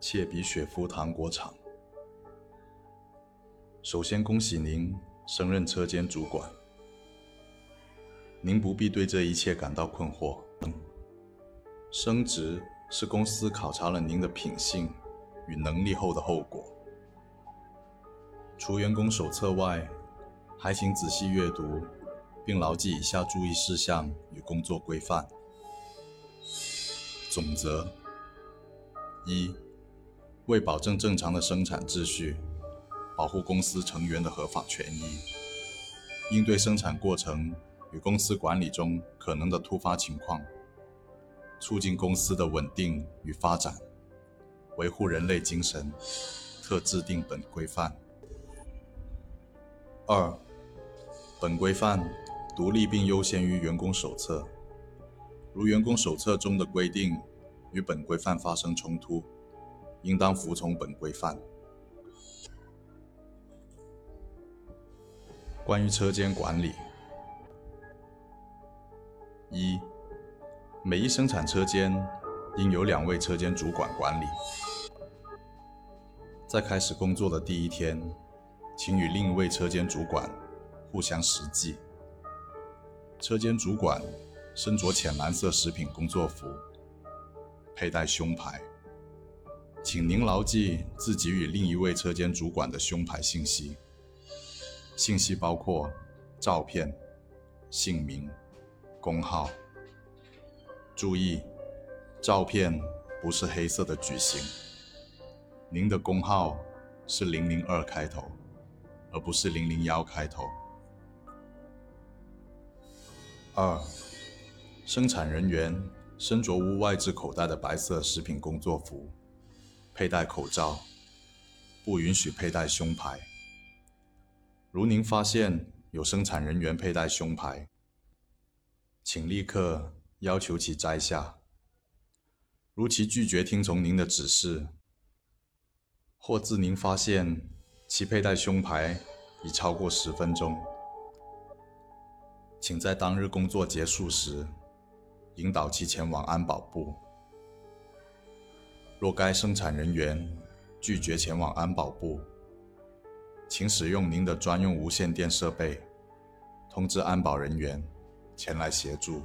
切比雪夫糖果厂。首先恭喜您升任车间主管，您不必对这一切感到困惑。升职是公司考察了您的品性与能力后的后果。除员工手册外，还请仔细阅读，并牢记以下注意事项与工作规范。总则：一、为保证正常的生产秩序。保护公司成员的合法权益，应对生产过程与公司管理中可能的突发情况，促进公司的稳定与发展，维护人类精神，特制定本规范。二、本规范独立并优先于员工手册，如员工手册中的规定与本规范发生冲突，应当服从本规范。关于车间管理，一，每一生产车间应有两位车间主管管理。在开始工作的第一天，请与另一位车间主管互相实际。车间主管身着浅蓝色食品工作服，佩戴胸牌，请您牢记自己与另一位车间主管的胸牌信息。信息包括照片、姓名、工号。注意，照片不是黑色的矩形。您的工号是零零二开头，而不是零零幺开头。二，生产人员身着无外置口袋的白色食品工作服，佩戴口罩，不允许佩戴胸牌。如您发现有生产人员佩戴胸牌，请立刻要求其摘下。如其拒绝听从您的指示，或自您发现其佩戴胸牌已超过十分钟，请在当日工作结束时引导其前往安保部。若该生产人员拒绝前往安保部，请使用您的专用无线电设备，通知安保人员前来协助。